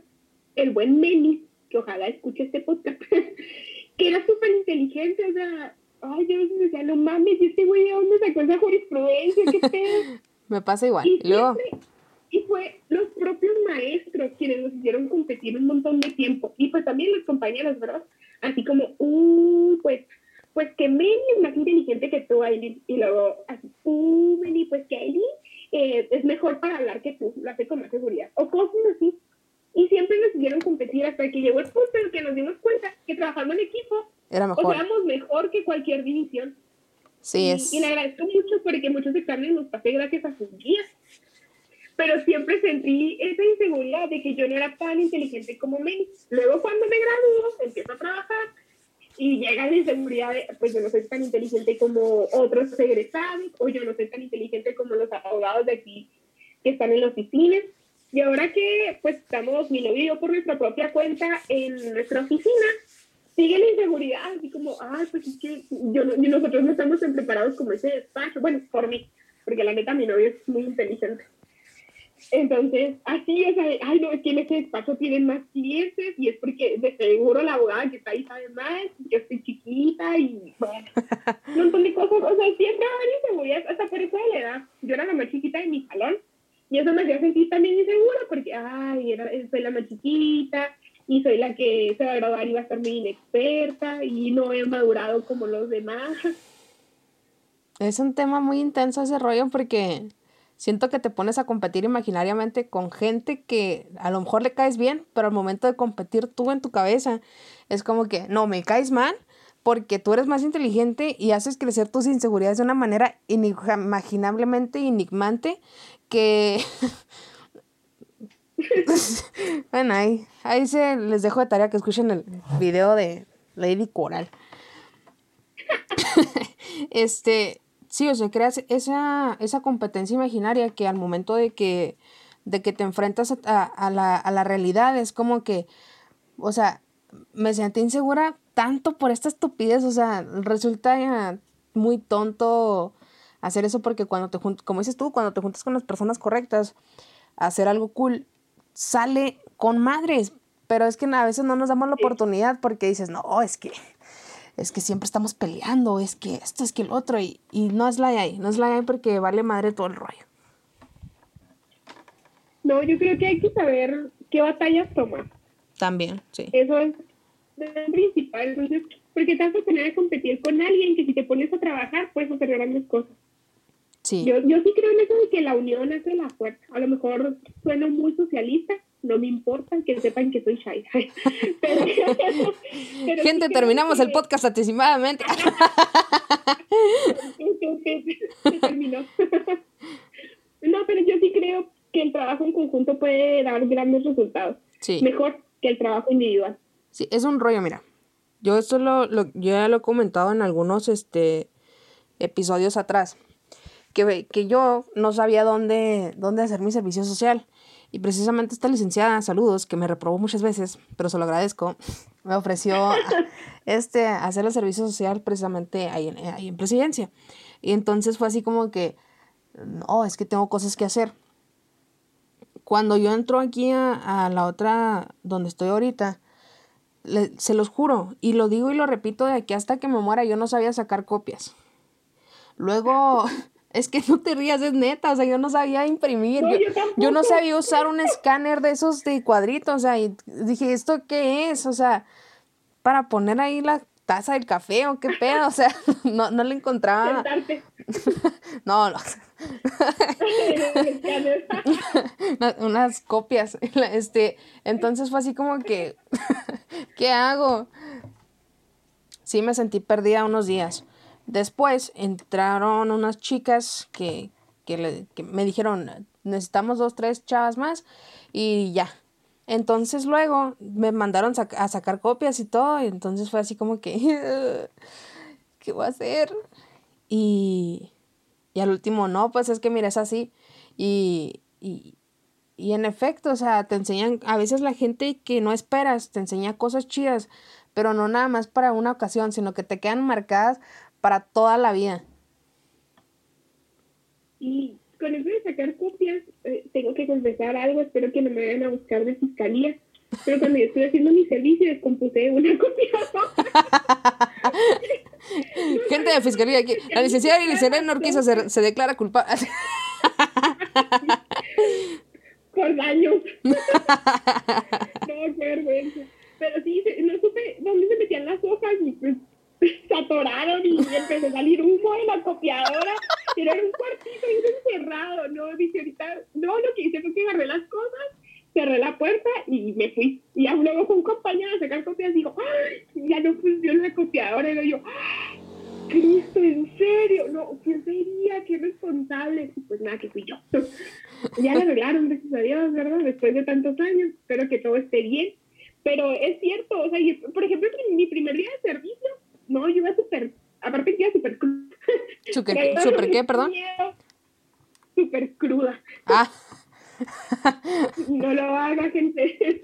el buen Menis, que ojalá escuche este podcast, que era súper inteligente, o sea, ay, yo me decía, no mames, ¿y este güey de dónde sacó esa jurisprudencia? ¿Qué pedo? Me pasa igual. Y Luego... Y fue los propios maestros quienes nos hicieron competir un montón de tiempo. Y pues también los compañeros, ¿verdad? Así como, uh, pues, pues que Meli es más inteligente que tú, Aileen. Y luego, así, uh, Meli, pues que Aileen eh, es mejor para hablar que tú, lo hace con más seguridad. O cosas así. Y siempre nos hicieron competir hasta que llegó el punto en que nos dimos cuenta que trabajando en equipo, Era mejor. o éramos mejor que cualquier división. Sí, es. Y le agradezco mucho porque muchos exámenes los pasé gracias a sus guías pero siempre sentí esa inseguridad de que yo no era tan inteligente como Meni. Luego cuando me graduó, empiezo a trabajar y llega la inseguridad de, pues yo no soy tan inteligente como otros egresados o yo no soy tan inteligente como los abogados de aquí que están en la oficina. Y ahora que pues estamos, mi novio y yo por nuestra propia cuenta en nuestra oficina, sigue la inseguridad, así como, ay, pues es que yo, nosotros no estamos tan preparados como ese despacho. Bueno, por mí, porque la neta mi novio es muy inteligente. Entonces, así es, ay, no, es que en ese despacho tienen más clientes y es porque de seguro la abogada que está ahí sabe más, yo estoy chiquita y bueno, un montón de cosas, o sea, siempre hay inseguridad, hasta por eso de la edad. Yo era la más chiquita de mi salón y eso me hacía sentir también insegura porque, ay, era, soy la más chiquita, y soy la que se va a graduar y va a estar muy inexperta y no he madurado como los demás. Es un tema muy intenso ese rollo porque siento que te pones a competir imaginariamente con gente que a lo mejor le caes bien, pero al momento de competir tú en tu cabeza es como que, no, me caes mal porque tú eres más inteligente y haces crecer tus inseguridades de una manera inimaginablemente enigmante que... bueno, ahí, ahí se les dejo de tarea que escuchen el video de Lady Coral. este, sí, o sea, creas esa, esa competencia imaginaria que al momento de que, de que te enfrentas a, a, la, a la realidad es como que, o sea, me sentí insegura tanto por esta estupidez, o sea, resulta muy tonto hacer eso porque cuando te juntas, como dices tú, cuando te juntas con las personas correctas, hacer algo cool, sale con madres, pero es que a veces no nos damos la oportunidad porque dices, no, es que, es que siempre estamos peleando, es que esto, es que el otro, y, y no es la hay, no es la hay porque vale madre todo el rollo. No, yo creo que hay que saber qué batallas tomar. También, sí. Eso es lo principal, entonces, porque te vas a poner a competir con alguien que si te pones a trabajar puedes hacer grandes cosas. Sí. Yo, yo sí creo en eso de que la unión hace la fuerza. A lo mejor sueno muy socialista, no me importa que sepan que soy shy. pero, pero Gente, sí terminamos que... el podcast anticipadamente. Se terminó. no, pero yo sí creo que el trabajo en conjunto puede dar grandes resultados. Sí. Mejor que el trabajo individual. Sí, es un rollo, mira. Yo esto lo, lo, yo ya lo he comentado en algunos este, episodios atrás. Que, que yo no sabía dónde, dónde hacer mi servicio social. Y precisamente esta licenciada, saludos, que me reprobó muchas veces, pero se lo agradezco, me ofreció este, hacer el servicio social precisamente ahí en, ahí en presidencia. Y entonces fue así como que, no, es que tengo cosas que hacer. Cuando yo entro aquí a, a la otra, donde estoy ahorita, le, se los juro, y lo digo y lo repito de aquí hasta que me muera, yo no sabía sacar copias. Luego, es que no te rías, es neta, o sea, yo no sabía imprimir, No, yo, yo tampoco. yo no sabía usar un escáner de esos de cuadritos, o sea, y dije, ¿esto qué es? O sea, para poner ahí la taza del café o qué pedo, o sea, no, no le encontraba. No, no. unas copias. Este, entonces fue así como que, ¿qué hago? Sí me sentí perdida unos días. Después entraron unas chicas que, que, le- que me dijeron, necesitamos dos, tres chavas más y ya. Entonces luego me mandaron a sacar copias y todo, y entonces fue así como que, ¿qué voy a hacer? Y, y al último, no, pues es que mira, es así. Y, y, y en efecto, o sea, te enseñan, a veces la gente que no esperas te enseña cosas chidas, pero no nada más para una ocasión, sino que te quedan marcadas para toda la vida. Y con eso de sacar copias, eh, tengo que confesar algo, espero que no me vayan a buscar de fiscalía. Pero cuando yo estuve haciendo mi servicio, descompuse una copia. Gente de fiscalía aquí, la licenciada Elizabeth Norquiza se, se declara culpable. por daños. no, qué vergüenza. Pero sí, no supe dónde se metían las hojas y pues se atoraron y empezó a salir humo de la copiadora. Era un cuartito ahí encerrado, ¿no? Dije ahorita, no, lo que hice fue que agarré las cosas, cerré la puerta y me fui. Y luego fue un compañero a sacar copias y dijo, ¡ay! Ya no funciona la copiadora. Y yo, ¡ay! Cristo, ¿en serio? No, ¿quién sería? ¿Qué responsable? Y Pues nada, que fui yo. ya lo arreglaron, gracias a Dios, ¿verdad? Después de tantos años. Espero que todo esté bien. Pero es cierto, o sea, y, por ejemplo, mi primer día de servicio, no, yo iba súper, aparte que iba súper cruda. Súper- ¿Súper qué, perdón? Súper cruda. Ah, No lo haga, gente.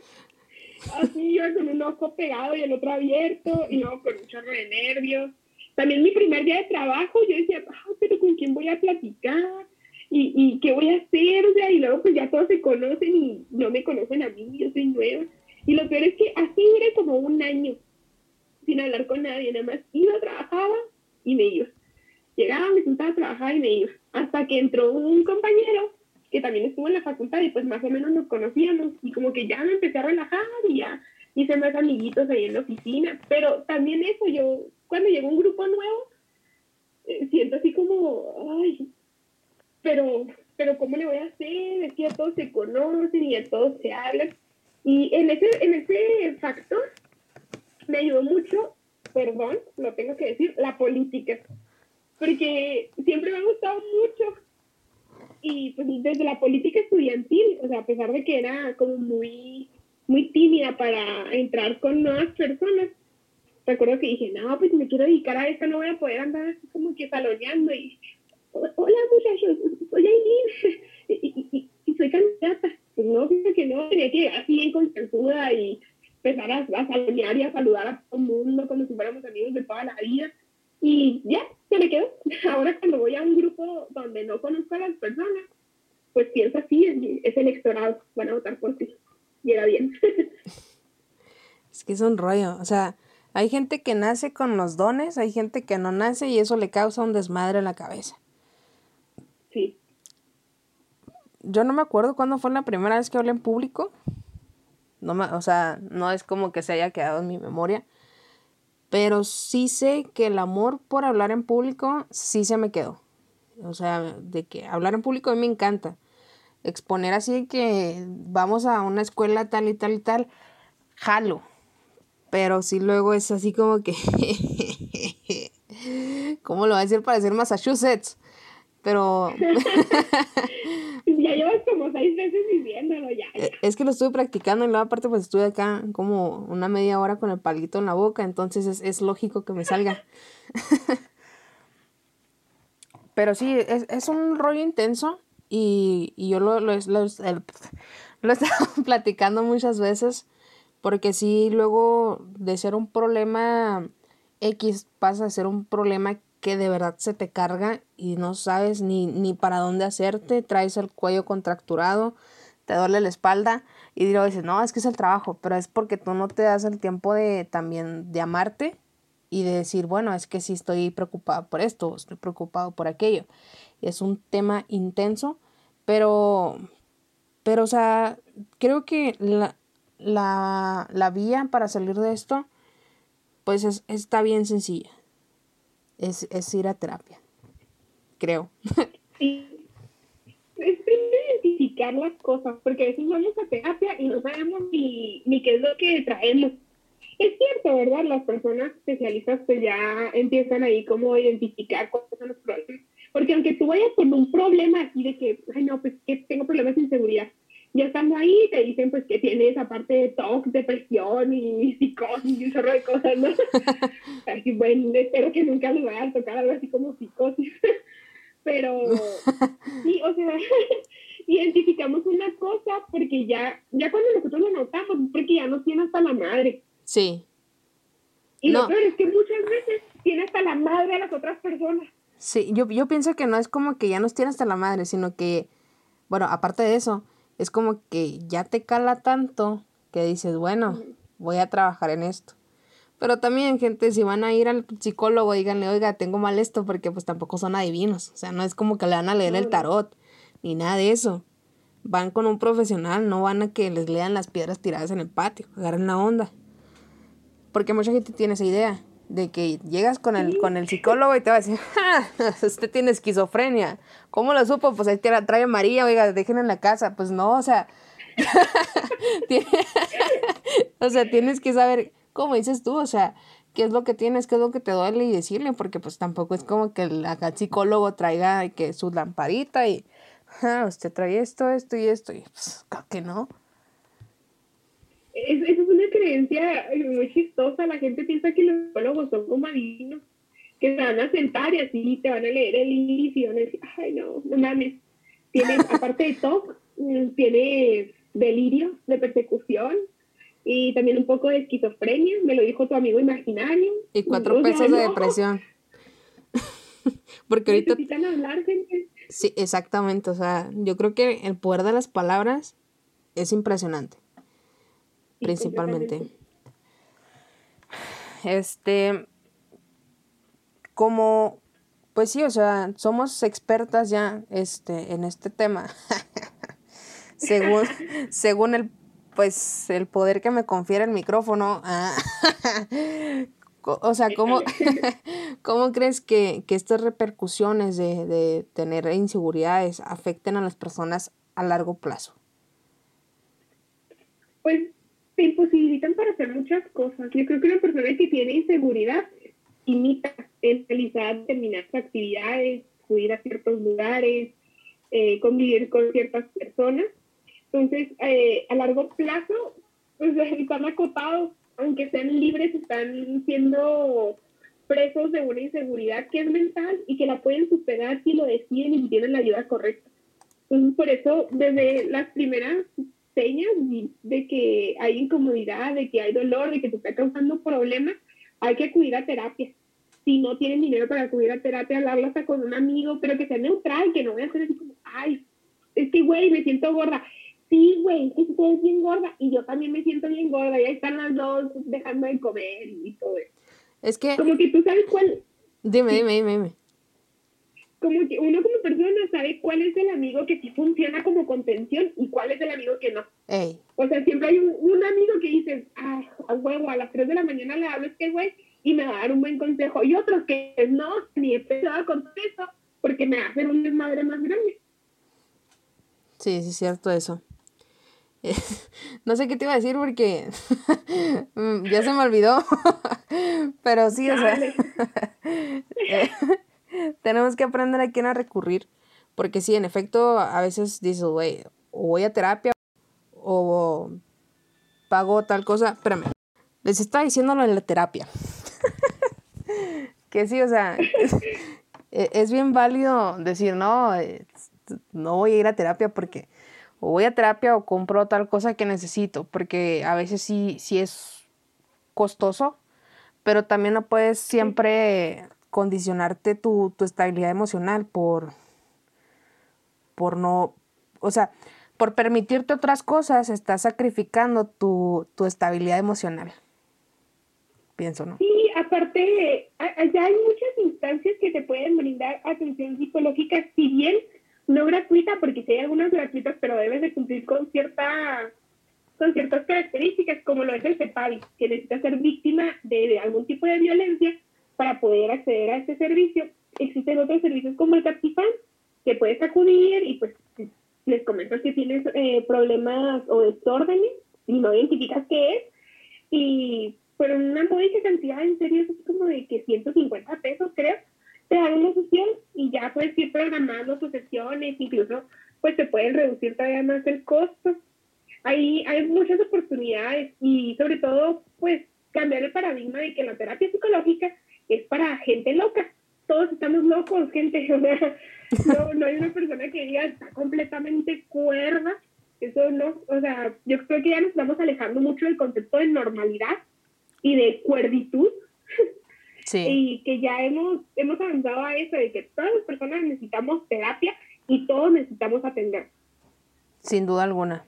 Así iba con un ojo pegado y el otro abierto, y luego con un chorro de nervios. También mi primer día de trabajo, yo decía, "Ah, pero ¿con quién voy a platicar? ¿Y, ¿Y qué voy a hacer? O sea, y luego pues ya todos se conocen y no me conocen a mí, yo soy nueva. Y lo peor es que así duré como un año sin hablar con nadie, nada más iba, trabajaba y me iba. Llegaba, me sentaba a trabajar y me iba. Hasta que entró un compañero que también estuvo en la facultad y pues más o menos nos conocíamos y como que ya me empecé a relajar y ya hice más amiguitos ahí en la oficina, pero también eso, yo cuando llega un grupo nuevo, eh, siento así como, ay, pero, pero ¿cómo le voy a hacer? Es que ya todos se conocen y ya todos se hablan. Y en ese, en ese factor me ayudó mucho, perdón, lo tengo que decir, la política. Porque siempre me ha gustado mucho. Y pues desde la política estudiantil, o sea, a pesar de que era como muy, muy tímida para entrar con nuevas personas, recuerdo que dije, no, pues me quiero dedicar a esto, no voy a poder andar así como que saloneando y, hola muchachos, soy Aileen y, soy candidata. Pues no, que no, tenía que llegar bien concentrada y empezar a, a y a saludar a todo el mundo como si fuéramos amigos de toda la vida. Y ya, se me quedó. Ahora cuando voy a un grupo donde no conozco a las personas, pues pienso así, es electorado, van a votar por ti. Y era bien. Es que es un rollo, o sea, hay gente que nace con los dones, hay gente que no nace y eso le causa un desmadre en la cabeza. Sí. Yo no me acuerdo cuándo fue la primera vez que hablé en público. No me, o sea, no es como que se haya quedado en mi memoria. Pero sí sé que el amor por hablar en público sí se me quedó. O sea, de que hablar en público a mí me encanta. Exponer así que vamos a una escuela tal y tal y tal, jalo. Pero sí luego es así como que... ¿Cómo lo va a decir para decir Massachusetts? Pero... ya llevas como seis veces viviéndolo ya, e, Es que lo estuve practicando y luego aparte pues estuve acá como una media hora con el palito en la boca, entonces es, es lógico que me salga. Pero sí, es, es, un rollo intenso y, y yo lo, lo, lo, lo he estado platicando muchas veces porque si luego de ser un problema X pasa a ser un problema que de verdad se te carga y no sabes ni, ni para dónde hacerte, traes el cuello contracturado, te duele la espalda y dices, no, es que es el trabajo, pero es porque tú no te das el tiempo de también de amarte y de decir, bueno, es que sí estoy preocupada por esto, estoy preocupado por aquello. Es un tema intenso, pero, pero, o sea, creo que la, la, la vía para salir de esto, pues es, está bien sencilla. Es, es ir a terapia, creo. Es identificar las cosas, porque a veces vamos a terapia y no sabemos ni, ni qué es lo que traemos. Es cierto, ¿verdad? Las personas especialistas pues ya empiezan ahí como a identificar cuáles son los problemas. Porque aunque tú vayas con un problema así de que, ay no, pues que tengo problemas de inseguridad, ya estando ahí te dicen pues que tienes aparte de TOC, depresión y psicosis y un chorro de cosas, ¿no? así, bueno, espero que nunca les vaya a tocar algo así como psicosis. Pero sí, o sea, identificamos una cosa porque ya, ya cuando nosotros lo notamos, porque ya no tiene hasta la madre. Sí. Y lo peor es que muchas veces tiene hasta la madre a las otras personas. Sí, yo, yo pienso que no es como que ya nos tiene hasta la madre, sino que, bueno, aparte de eso, es como que ya te cala tanto que dices, bueno, voy a trabajar en esto. Pero también, gente, si van a ir al psicólogo, díganle, oiga, tengo mal esto, porque pues tampoco son adivinos. O sea, no es como que le van a leer el tarot, ni nada de eso. Van con un profesional, no van a que les lean las piedras tiradas en el patio, agarren la onda. Porque mucha gente tiene esa idea de que llegas con el, con el psicólogo y te va a decir, usted tiene esquizofrenia. ¿Cómo lo supo? Pues ahí te la trae María, oiga, déjenla en la casa. Pues no, o sea, o sea, tienes que saber, cómo dices tú, o sea, qué es lo que tienes, qué es lo que te duele y decirle, porque pues tampoco es como que el, psicólogo traiga que su lamparita y, ah, usted trae esto, esto y esto, y pues, que no es, es una creencia muy chistosa. La gente piensa que los psicólogos son como adivinos, que se van a sentar y así te van a leer el índice y van a decir, ay, no, no mames. Tiene, aparte de TOC, mm, tiene delirio de persecución y también un poco de esquizofrenia. Me lo dijo tu amigo imaginario. Y cuatro pesos de depresión. Porque ahorita... Necesitan hablar, gente. Sí, exactamente. O sea, yo creo que el poder de las palabras es impresionante principalmente. Este, como, pues sí, o sea, somos expertas ya este, en este tema. según, según el pues el poder que me confiere el micrófono. Ah, o sea, ¿cómo, ¿cómo crees que, estas repercusiones de, de tener inseguridades afecten a las personas a largo plazo? Pues te imposibilitan para hacer muchas cosas. Yo creo que una persona que tiene inseguridad imita en realizar determinadas actividades, subir a ciertos lugares, eh, convivir con ciertas personas. Entonces, eh, a largo plazo, pues están acotados, aunque sean libres, están siendo presos de una inseguridad que es mental y que la pueden superar si lo deciden y tienen la ayuda correcta. Entonces, por eso, desde las primeras señas de que hay incomodidad, de que hay dolor, de que te está causando problemas, hay que acudir a terapia. Si no tienen dinero para acudir a terapia, hablarlo hasta con un amigo, pero que sea neutral, que no vaya a ser así como, ay, es que, güey, me siento gorda. Sí, güey, es que es bien gorda y yo también me siento bien gorda y ahí están las dos dejando de comer y todo eso. Es que... Como que tú sabes cuál... Dime, dime, dime, dime como que uno como persona sabe cuál es el amigo que sí funciona como contención y cuál es el amigo que no. O sea, siempre hay un, amigo que dice, ah, a huevo, a las 3 de la mañana le hablo este güey y me va a dar un buen consejo. Y otros que no, ni he pensado con eso porque me va a hacer un desmadre más grande. Sí, sí, es cierto eso. no sé qué te iba a decir porque ya se me olvidó. Pero sí, o sea. Tenemos que aprender a quién a recurrir. Porque sí, en efecto, a veces dices, güey, o voy a terapia o pago tal cosa. Espérame. Les estaba diciendo lo de la terapia. que sí, o sea, e, es, bien válido decir, no, no voy a ir a terapia porque o voy a terapia o compro tal cosa que necesito. Porque a veces sí, sí es costoso, pero también no puedes siempre condicionarte tu, estabilidad emocional por, por no, o sea, por permitirte otras cosas, estás sacrificando tu, estabilidad emocional. Pienso, ¿no? Sí, aparte, ya hay muchas instancias que te pueden brindar atención psicológica, si bien no gratuita, porque sí hay algunas gratuitas, pero debes de cumplir con cierta con ciertas características, como lo es el CEPAVI, que necesita ser víctima de algún tipo de violencia para poder acceder a este servicio. Existen otros servicios como el Captifan, que puedes acudir y pues les comentas que tienes eh, problemas o desórdenes y no identificas qué es. Y por una módica cantidad, en serio, es como de que 150 pesos, creo, te dan una sesión y ya puedes ir programando tus sesiones, incluso pues te pueden reducir todavía más el costo. Ahí hay muchas oportunidades y sobre todo pues cambiar el paradigma de que la terapia psicológica es para gente loca. Todos estamos locos, gente. no, no hay una persona que diga está completamente cuerda. Eso no, o sea, yo creo que ya nos estamos alejando mucho del concepto de normalidad y de cuerditud. Sí. y que ya hemos, hemos avanzado a eso, de que todas las personas necesitamos terapia y todos necesitamos atender. Sin duda alguna.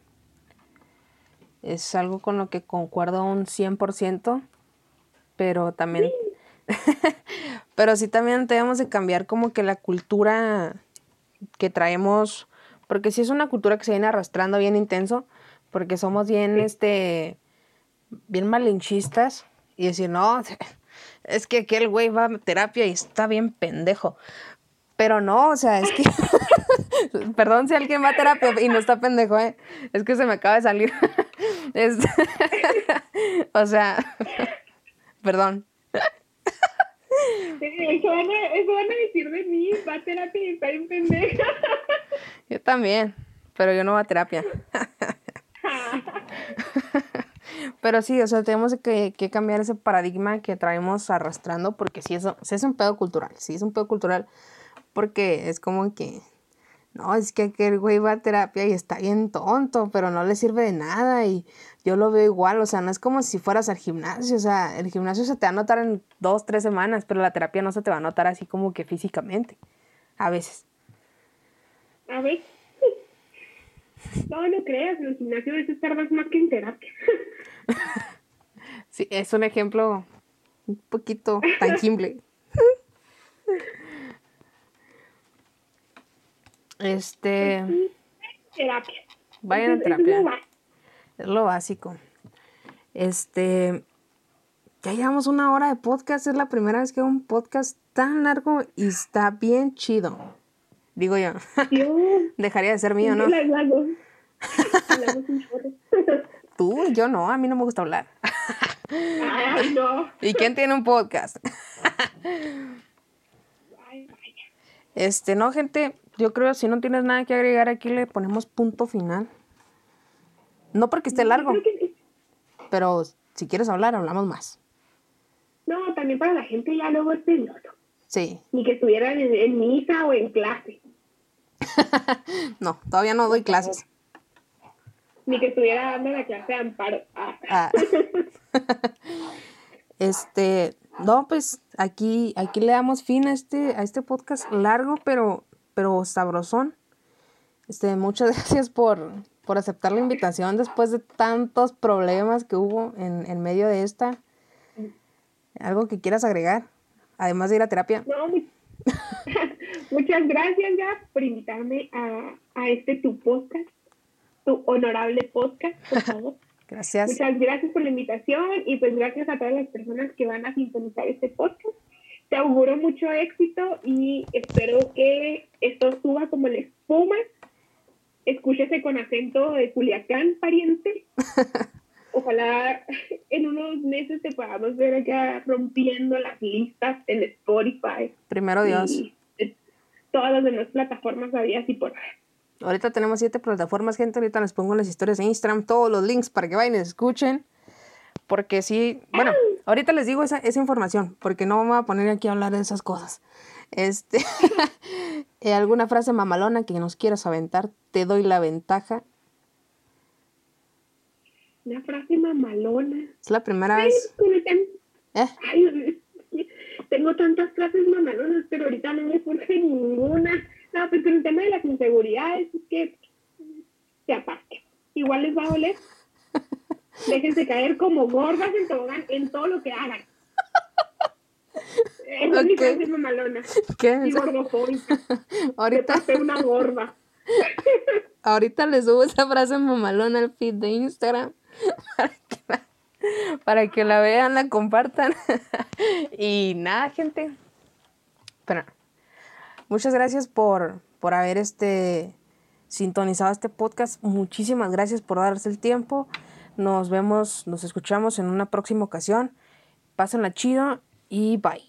Es algo con lo que concuerdo un 100%, pero también Pero sí también tenemos de cambiar como que la cultura que traemos, porque sí es una cultura que se viene arrastrando bien intenso, porque somos bien, este, bien malinchistas y decir, no, es que aquel güey va a terapia y está bien pendejo. Pero no, o sea, es que, perdón si alguien va a terapia y no está pendejo, ¿eh? es que se me acaba de salir. o sea, perdón. Eso van, a, eso van a decir de mí, va a terapia y está en pendeja. Yo también, pero yo no voy a terapia. pero sí, o sea, tenemos que, que, cambiar ese paradigma que traemos arrastrando porque sí, eso, sí es un pedo cultural, sí es un pedo cultural porque es como que no, es que aquel güey va a terapia y está bien tonto, pero no le sirve de nada y yo lo veo igual, o sea, no es como si fueras al gimnasio, o sea, el gimnasio se te va a notar en dos, tres semanas, pero la terapia no se te va a notar así como que físicamente, a veces. A ver. No, no creas, el gimnasio a veces tardas más que en terapia. sí, es un ejemplo un poquito tangible. Este. Terapia. Vayan a terapia. Es lo básico. Este, ya llevamos una hora de podcast. Es la primera vez que hago un podcast tan largo y está bien chido. Digo yo. Dejaría de ser mío, ¿no? Tú, yo no, a mí no me gusta hablar. Ay, no. ¿Y quién tiene un podcast? Este, no, gente, yo creo si no tienes nada que agregar aquí le ponemos punto final. No porque esté largo, pero si quieres hablar, hablamos más. No, también para la gente ya luego es tedioso. Sí. Ni que estuvieran en, misa o en clase. no, todavía no doy clases. Ni que estuviera dando la clase de amparo. Ah. Ah. este, no, pues aquí, aquí le damos fin a este, a este podcast largo, pero, pero sabrosón. Este, muchas gracias por, por aceptar la invitación después de tantos problemas que hubo en, en medio de esta. ¿Algo que quieras agregar? Además de ir a terapia. No, muchas gracias, ya por invitarme a, a este tu podcast, tu honorable podcast, por favor. Gracias. Muchas gracias por la invitación y pues gracias a todas las personas que van a sintonizar este podcast. Te auguro mucho éxito y espero que esto suba como la espuma. Escúchese con acento de Culiacán, pariente. Ojalá en unos meses te podamos ver acá rompiendo las listas en Spotify. Primero Dios. Y todas las demás plataformas había así por Ahorita tenemos siete plataformas, gente. Ahorita les pongo las historias de Instagram, todos los links para que vayan y escuchen. Porque sí, bueno, ahorita les digo esa, esa información, porque no me voy a poner aquí a hablar de esas cosas. Este, eh, alguna frase mamalona que nos quieras aventar, te doy la ventaja. Una frase mamalona. Es la primera vez. ¿Eh? Ay, tengo tantas frases mamalonas, pero ahorita no me surge ninguna. No, pues el tema de las inseguridades es que se aparte. Igual les va a doler. Déjense caer como gordas en tobogán en todo lo que hagan. Es okay. mi frase mamalona. ¿Qué? Y gordofóbica. Ahorita. Te una gorda. Ahorita les subo esa frase mamalona al feed de Instagram para que la, para que la vean, la compartan. y nada, gente. Pero Muchas gracias por, por haber este, sintonizado este podcast. Muchísimas gracias por darse el tiempo. Nos vemos, nos escuchamos en una próxima ocasión. Pásenla chido y bye.